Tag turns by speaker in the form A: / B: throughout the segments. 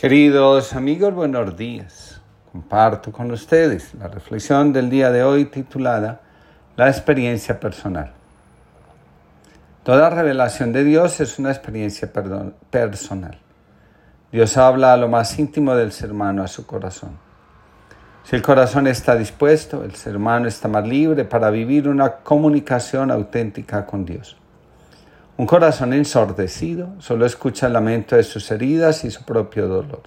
A: Queridos amigos, buenos días. Comparto con ustedes la reflexión del día de hoy titulada La experiencia personal. Toda revelación de Dios es una experiencia personal. Dios habla a lo más íntimo del ser humano, a su corazón. Si el corazón está dispuesto, el ser humano está más libre para vivir una comunicación auténtica con Dios. Un corazón ensordecido solo escucha el lamento de sus heridas y su propio dolor.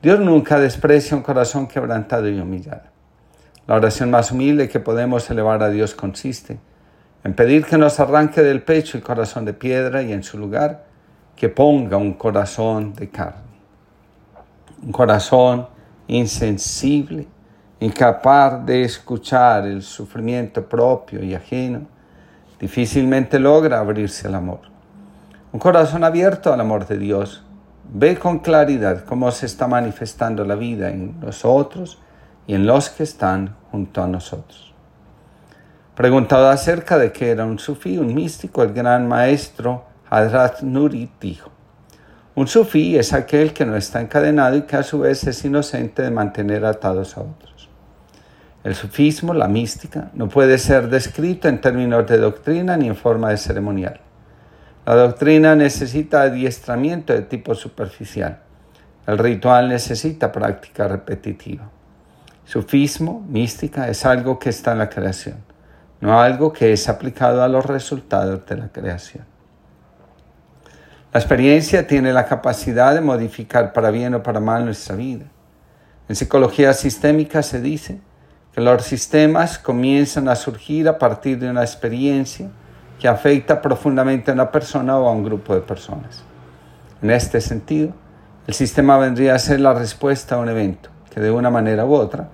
A: Dios nunca desprecia un corazón quebrantado y humillado. La oración más humilde que podemos elevar a Dios consiste en pedir que nos arranque del pecho el corazón de piedra y en su lugar que ponga un corazón de carne. Un corazón insensible, incapaz de escuchar el sufrimiento propio y ajeno difícilmente logra abrirse al amor. Un corazón abierto al amor de Dios ve con claridad cómo se está manifestando la vida en nosotros y en los que están junto a nosotros. Preguntado acerca de qué era un sufí, un místico, el gran maestro Hadrat Nuri dijo, un sufí es aquel que no está encadenado y que a su vez es inocente de mantener atados a otros. El sufismo, la mística, no puede ser descrito en términos de doctrina ni en forma de ceremonial. La doctrina necesita adiestramiento de tipo superficial. El ritual necesita práctica repetitiva. Sufismo, mística, es algo que está en la creación, no algo que es aplicado a los resultados de la creación. La experiencia tiene la capacidad de modificar para bien o para mal nuestra vida. En psicología sistémica se dice los sistemas comienzan a surgir a partir de una experiencia que afecta profundamente a una persona o a un grupo de personas. En este sentido, el sistema vendría a ser la respuesta a un evento que de una manera u otra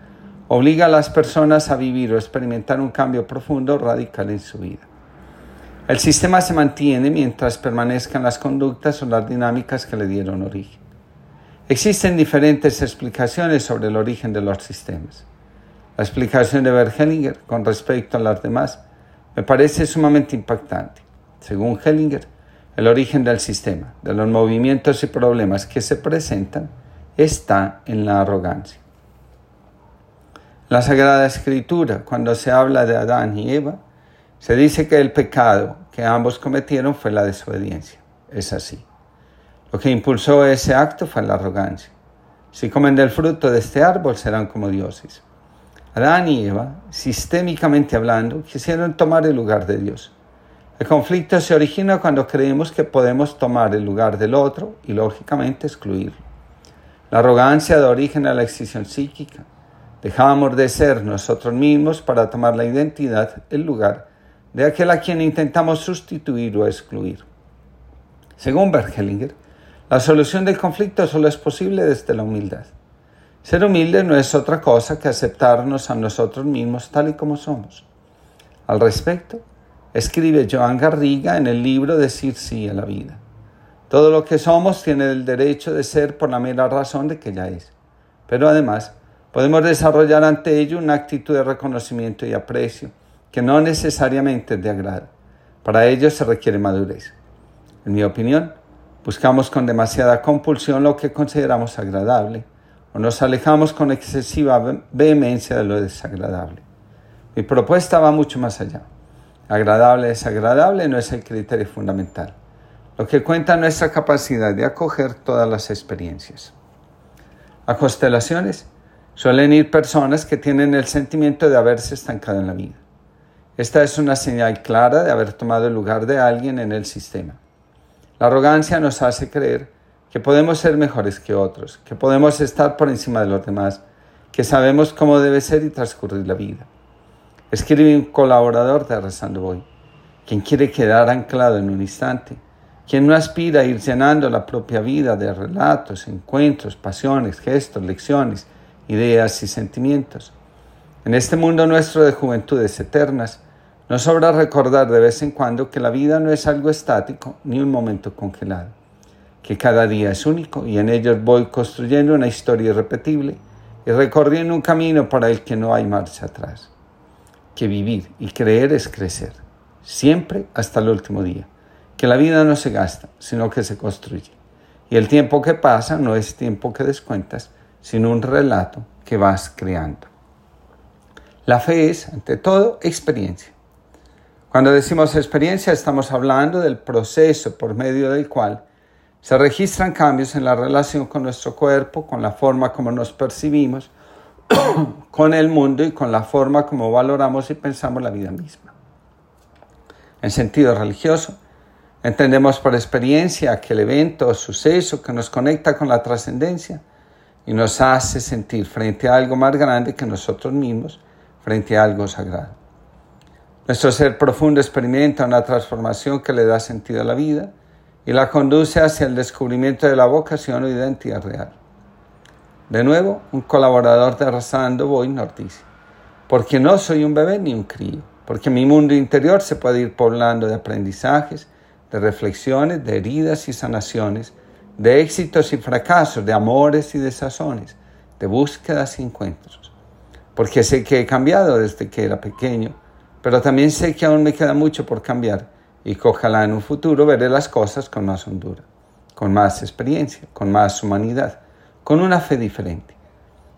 A: obliga a las personas a vivir o experimentar un cambio profundo o radical en su vida. El sistema se mantiene mientras permanezcan las conductas o las dinámicas que le dieron origen. Existen diferentes explicaciones sobre el origen de los sistemas. La explicación de Bert Hellinger con respecto a las demás me parece sumamente impactante. Según Hellinger, el origen del sistema, de los movimientos y problemas que se presentan, está en la arrogancia. La Sagrada Escritura, cuando se habla de Adán y Eva, se dice que el pecado que ambos cometieron fue la desobediencia. Es así. Lo que impulsó ese acto fue la arrogancia. Si comen del fruto de este árbol serán como dioses. Adán y Eva, sistémicamente hablando, quisieron tomar el lugar de Dios. El conflicto se origina cuando creemos que podemos tomar el lugar del otro y lógicamente excluirlo. La arrogancia da origen a la excisión psíquica. Dejamos de ser nosotros mismos para tomar la identidad, el lugar, de aquel a quien intentamos sustituir o excluir. Según Bergelinger, la solución del conflicto solo es posible desde la humildad. Ser humilde no es otra cosa que aceptarnos a nosotros mismos tal y como somos. Al respecto, escribe Joan Garriga en el libro Decir sí a la vida. Todo lo que somos tiene el derecho de ser por la mera razón de que ya es. Pero además, podemos desarrollar ante ello una actitud de reconocimiento y aprecio que no necesariamente es de agrado. Para ello se requiere madurez. En mi opinión, buscamos con demasiada compulsión lo que consideramos agradable o nos alejamos con excesiva vehemencia de lo desagradable. Mi propuesta va mucho más allá. Agradable, desagradable no es el criterio fundamental. Lo que cuenta es nuestra capacidad de acoger todas las experiencias. A constelaciones suelen ir personas que tienen el sentimiento de haberse estancado en la vida. Esta es una señal clara de haber tomado el lugar de alguien en el sistema. La arrogancia nos hace creer que podemos ser mejores que otros, que podemos estar por encima de los demás, que sabemos cómo debe ser y transcurrir la vida. Escribe un colaborador de Rezando Voy, quien quiere quedar anclado en un instante, quien no aspira a ir llenando la propia vida de relatos, encuentros, pasiones, gestos, lecciones, ideas y sentimientos. En este mundo nuestro de juventudes eternas, nos sobra recordar de vez en cuando que la vida no es algo estático ni un momento congelado que cada día es único y en ellos voy construyendo una historia irrepetible y recorriendo un camino para el que no hay marcha atrás. Que vivir y creer es crecer, siempre hasta el último día. Que la vida no se gasta, sino que se construye. Y el tiempo que pasa no es tiempo que descuentas, sino un relato que vas creando. La fe es, ante todo, experiencia. Cuando decimos experiencia estamos hablando del proceso por medio del cual se registran cambios en la relación con nuestro cuerpo, con la forma como nos percibimos, con el mundo y con la forma como valoramos y pensamos la vida misma. En sentido religioso, entendemos por experiencia aquel evento o suceso que nos conecta con la trascendencia y nos hace sentir frente a algo más grande que nosotros mismos, frente a algo sagrado. Nuestro ser profundo experimenta una transformación que le da sentido a la vida y la conduce hacia el descubrimiento de la vocación o identidad real. De nuevo, un colaborador de Razando Boy nos dice, porque no soy un bebé ni un crío, porque mi mundo interior se puede ir poblando de aprendizajes, de reflexiones, de heridas y sanaciones, de éxitos y fracasos, de amores y desazones, de búsquedas y encuentros. Porque sé que he cambiado desde que era pequeño pero también sé que aún me queda mucho por cambiar y que ojalá en un futuro veré las cosas con más hondura, con más experiencia, con más humanidad, con una fe diferente.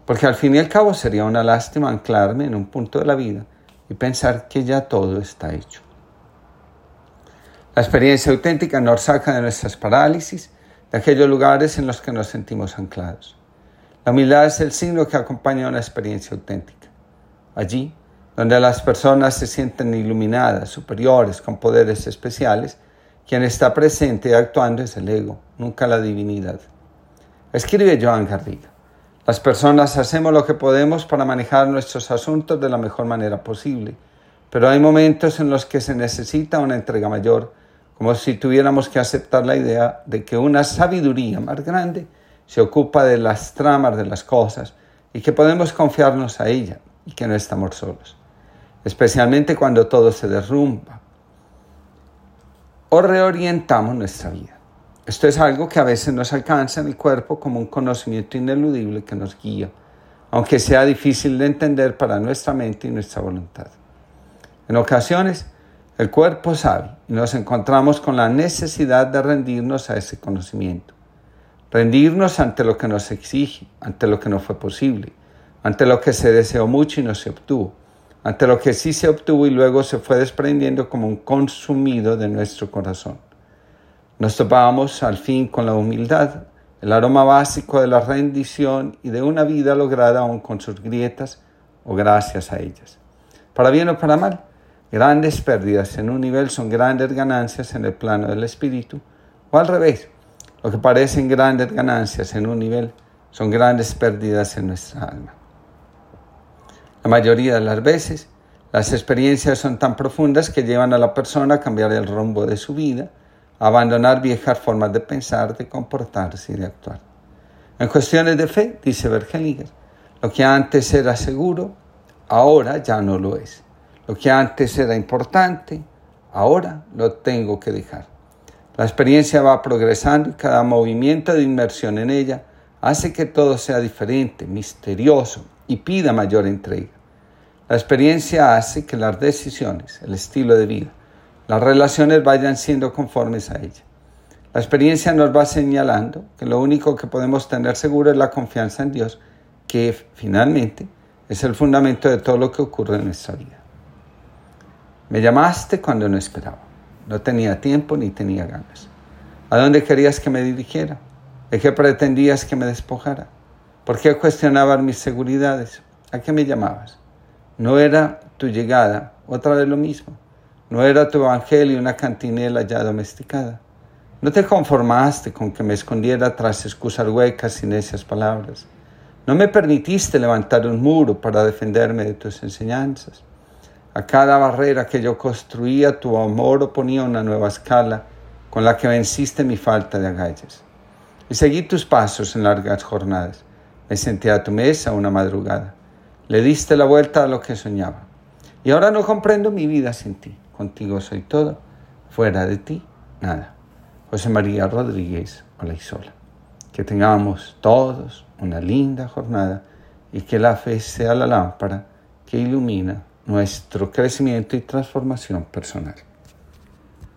A: Porque al fin y al cabo sería una lástima anclarme en un punto de la vida y pensar que ya todo está hecho. La experiencia auténtica nos saca de nuestras parálisis, de aquellos lugares en los que nos sentimos anclados. La humildad es el signo que acompaña a una experiencia auténtica. Allí, donde las personas se sienten iluminadas, superiores, con poderes especiales, quien está presente y actuando es el ego, nunca la divinidad. Escribe Joan Garriga. Las personas hacemos lo que podemos para manejar nuestros asuntos de la mejor manera posible, pero hay momentos en los que se necesita una entrega mayor, como si tuviéramos que aceptar la idea de que una sabiduría más grande se ocupa de las tramas de las cosas y que podemos confiarnos a ella y que no estamos solos especialmente cuando todo se derrumba. O reorientamos nuestra vida. Esto es algo que a veces nos alcanza en el cuerpo como un conocimiento ineludible que nos guía, aunque sea difícil de entender para nuestra mente y nuestra voluntad. En ocasiones, el cuerpo sabe y nos encontramos con la necesidad de rendirnos a ese conocimiento. Rendirnos ante lo que nos exige, ante lo que no fue posible, ante lo que se deseó mucho y no se obtuvo ante lo que sí se obtuvo y luego se fue desprendiendo como un consumido de nuestro corazón. Nos topamos al fin con la humildad, el aroma básico de la rendición y de una vida lograda aún con sus grietas o gracias a ellas. Para bien o para mal, grandes pérdidas en un nivel son grandes ganancias en el plano del espíritu, o al revés, lo que parecen grandes ganancias en un nivel son grandes pérdidas en nuestra alma. La mayoría de las veces, las experiencias son tan profundas que llevan a la persona a cambiar el rumbo de su vida, a abandonar viejas formas de pensar, de comportarse y de actuar. En cuestiones de fe, dice Bergelinger, lo que antes era seguro, ahora ya no lo es. Lo que antes era importante, ahora lo tengo que dejar. La experiencia va progresando y cada movimiento de inmersión en ella hace que todo sea diferente, misterioso y pida mayor entrega. La experiencia hace que las decisiones, el estilo de vida, las relaciones vayan siendo conformes a ella. La experiencia nos va señalando que lo único que podemos tener seguro es la confianza en Dios, que finalmente es el fundamento de todo lo que ocurre en nuestra vida. Me llamaste cuando no esperaba. No tenía tiempo ni tenía ganas. ¿A dónde querías que me dirigiera? ¿De qué pretendías que me despojara? ¿Por qué cuestionabas mis seguridades? ¿A qué me llamabas? No era tu llegada, otra vez lo mismo. No era tu evangelio una cantinela ya domesticada. No te conformaste con que me escondiera tras excusas huecas y necias palabras. No me permitiste levantar un muro para defenderme de tus enseñanzas. A cada barrera que yo construía, tu amor oponía una nueva escala con la que venciste mi falta de agallas. Y seguí tus pasos en largas jornadas. Me senté a tu mesa una madrugada. Le diste la vuelta a lo que soñaba. Y ahora no comprendo mi vida sin ti. Contigo soy todo. Fuera de ti, nada. José María Rodríguez Olaizola. Que tengamos todos una linda jornada y que la fe sea la lámpara que ilumina nuestro crecimiento y transformación personal.